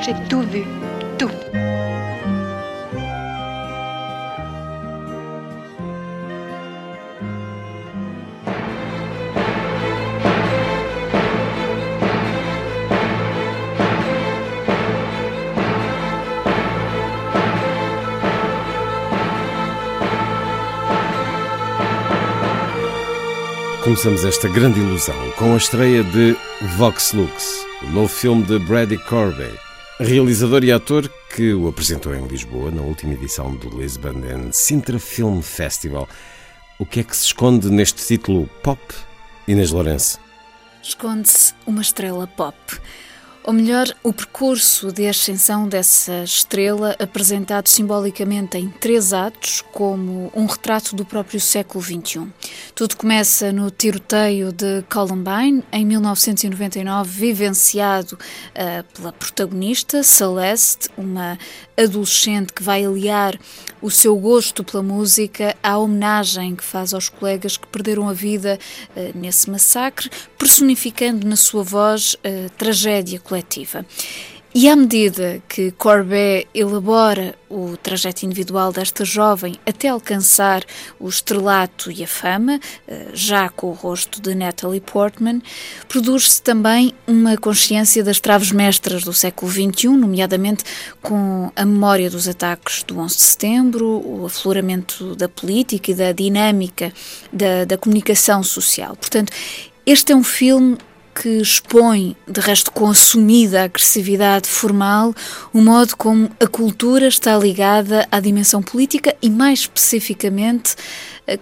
J'ai tout vu. Tout. Começamos esta grande ilusão com a estreia de Vox Lux, o novo filme de Brady Corbet, realizador e ator que o apresentou em Lisboa na última edição do Lisbon and Sintra Film Festival. O que é que se esconde neste título pop, Inês Lourenço? Esconde-se uma estrela pop. Ou melhor, o percurso de ascensão dessa estrela, apresentado simbolicamente em três atos, como um retrato do próprio século XXI. Tudo começa no tiroteio de Columbine, em 1999, vivenciado uh, pela protagonista, Celeste, uma adolescente que vai aliar o seu gosto pela música à homenagem que faz aos colegas que perderam a vida uh, nesse massacre, personificando na sua voz a tragédia coletiva. E à medida que Corbet elabora o trajeto individual desta jovem até alcançar o estrelato e a fama, já com o rosto de Natalie Portman, produz-se também uma consciência das traves mestras do século XXI, nomeadamente com a memória dos ataques do 11 de setembro, o afloramento da política e da dinâmica da, da comunicação social. Portanto, este é um filme que expõe, de resto com assumida agressividade formal, o modo como a cultura está ligada à dimensão política e, mais especificamente,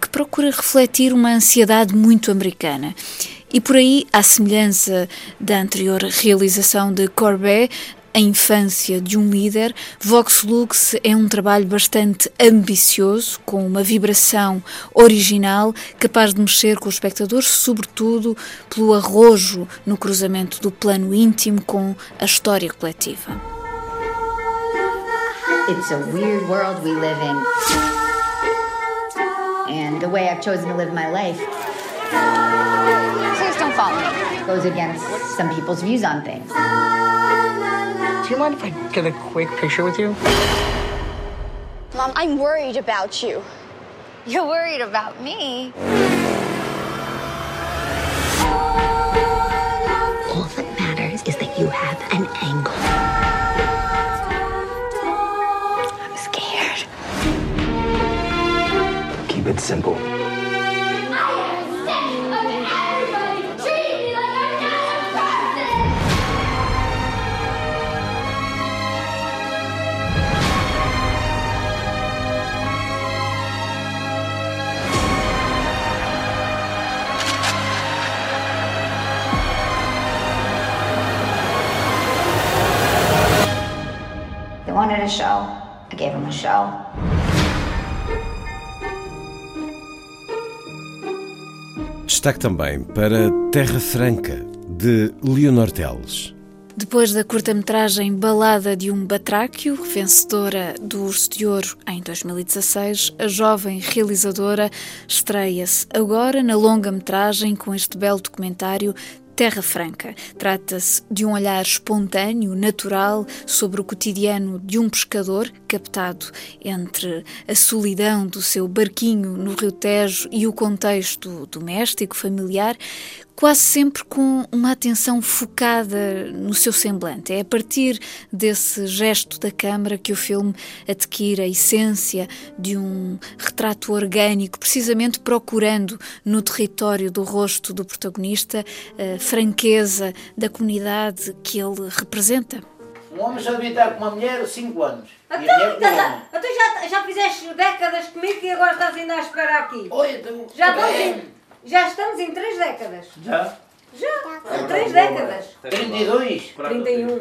que procura refletir uma ansiedade muito americana. E por aí, à semelhança da anterior realização de Corbet, a infância de um líder, Vox Lux é um trabalho bastante ambicioso, com uma vibração original, capaz de mexer com o espectador, sobretudo pelo arrojo no cruzamento do plano íntimo com a história coletiva. It's a weird world we live in. And the way I've chosen to live my life Please don't follow me. goes against some people's views on things. Do you mind if I get a quick picture with you? Mom, I'm worried about you. You're worried about me. All that matters is that you have an angle. I'm scared. Keep it simple. Wanted a show. I gave them a show. Destaque também para Terra Franca, de Leonor Teles. Depois da curta-metragem Balada de um Batráquio, vencedora do Urso de Ouro em 2016, a jovem realizadora estreia-se agora na longa-metragem com este belo documentário Terra Franca. Trata-se de um olhar espontâneo, natural, sobre o cotidiano de um pescador, captado entre a solidão do seu barquinho no Rio Tejo e o contexto doméstico, familiar, quase sempre com uma atenção focada no seu semblante. É a partir desse gesto da câmara que o filme adquire a essência de um retrato orgânico, precisamente procurando no território do rosto do protagonista a franqueza da comunidade que ele representa. Um homem só devia estar com uma mulher 5 anos. E a Então, então, então já, já fizeste décadas comigo e agora estás ainda a esperar aqui. Oi, então, Já em- Já estamos em três décadas. Já? Já, em três décadas. 32? 31.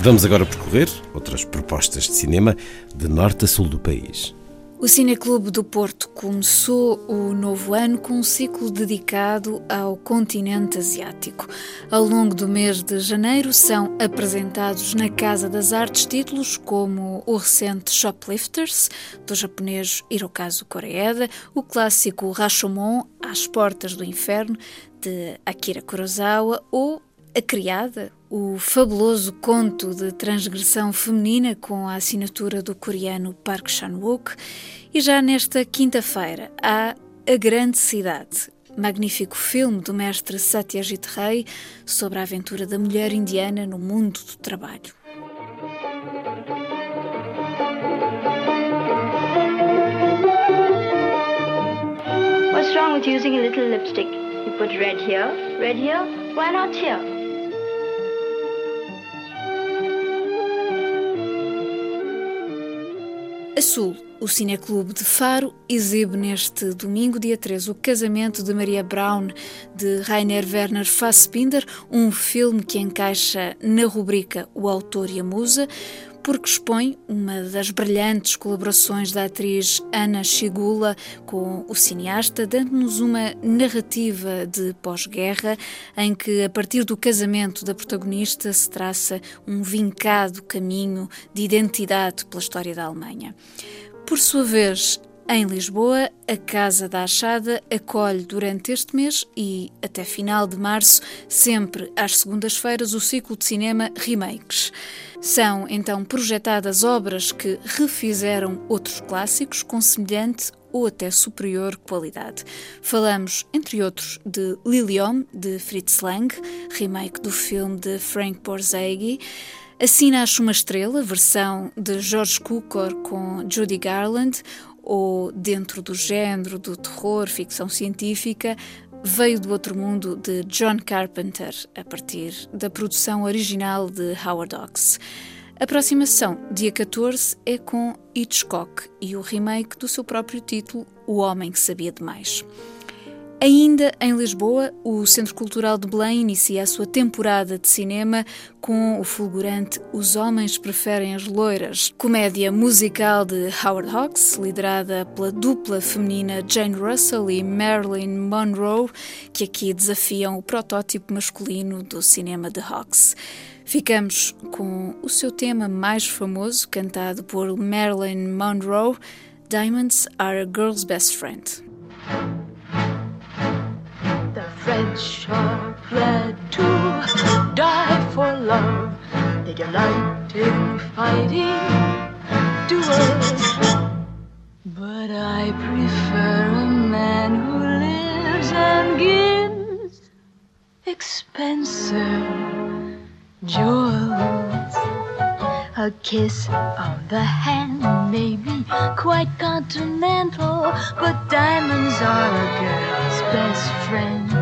Vamos agora percorrer outras propostas de cinema de norte a sul do país. O Cineclube do Porto começou o novo ano com um ciclo dedicado ao continente asiático. Ao longo do mês de janeiro são apresentados na Casa das Artes títulos como o recente Shoplifters, do japonês Hirokazu Koreeda, o clássico Rashomon, Às Portas do Inferno, de Akira Kurosawa, ou A Criada, o fabuloso conto de transgressão feminina com a assinatura do coreano Park Chan-wook e já nesta quinta-feira há A Grande Cidade, magnífico filme do mestre Satyajit Ray sobre a aventura da mulher indiana no mundo do trabalho. What's wrong with using a little lipstick? You put red here, red here, why not here? Sul, o Cineclube de Faro, exibe neste domingo, dia 13, o casamento de Maria Braun de Rainer Werner Fassbinder, um filme que encaixa na rubrica O Autor e a Musa, porque expõe uma das brilhantes colaborações da atriz Ana Chigula com o cineasta, dando-nos uma narrativa de pós-guerra em que, a partir do casamento da protagonista, se traça um vincado caminho de identidade pela história da Alemanha. Por sua vez, em Lisboa, a Casa da Achada acolhe durante este mês e até final de março, sempre às segundas-feiras, o ciclo de cinema Remakes. São então projetadas obras que refizeram outros clássicos com semelhante ou até superior qualidade. Falamos, entre outros, de Liliom, de Fritz Lang, remake do filme de Frank Borzage, Assim Nasce uma Estrela, versão de George Cukor com Judy Garland, ou dentro do género do terror, ficção científica, veio do outro mundo de John Carpenter, a partir da produção original de Howard Hawks. A próxima sessão, dia 14, é com Hitchcock e o remake do seu próprio título, O Homem que Sabia Demais. Ainda em Lisboa, o Centro Cultural de Belém inicia a sua temporada de cinema com o fulgurante Os Homens Preferem as Loiras, comédia musical de Howard Hawks, liderada pela dupla feminina Jane Russell e Marilyn Monroe, que aqui desafiam o protótipo masculino do cinema de Hawks. Ficamos com o seu tema mais famoso, cantado por Marilyn Monroe, Diamonds Are a Girl's Best Friend. Are glad to die for love. They delight in fighting duels. But I prefer a man who lives and gives expensive jewels. A kiss on the hand may be quite continental, but diamonds are a girl's best friend.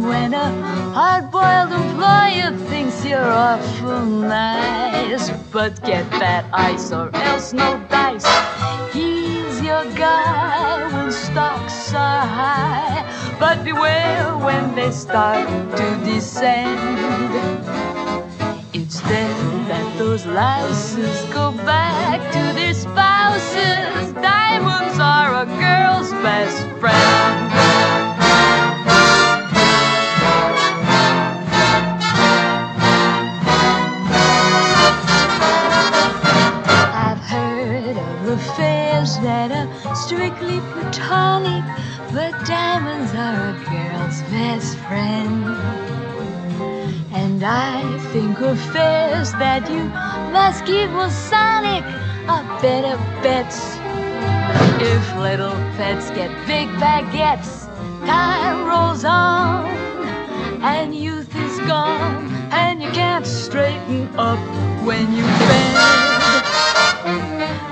When a hard-boiled employer thinks you're awful nice, but get that ice or else no dice. He's your guy when stocks are high, but beware when they start to descend. It's then that those lasses go back to their spouses. Diamonds are a girl's best friend. Diamonds are a girl's best friend. And I think of affairs that you must keep Masonic are better bets. If little pets get big baguettes, time rolls on, and youth is gone, and you can't straighten up when you bend.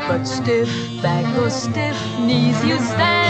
But stiff back or stiff knees, you stand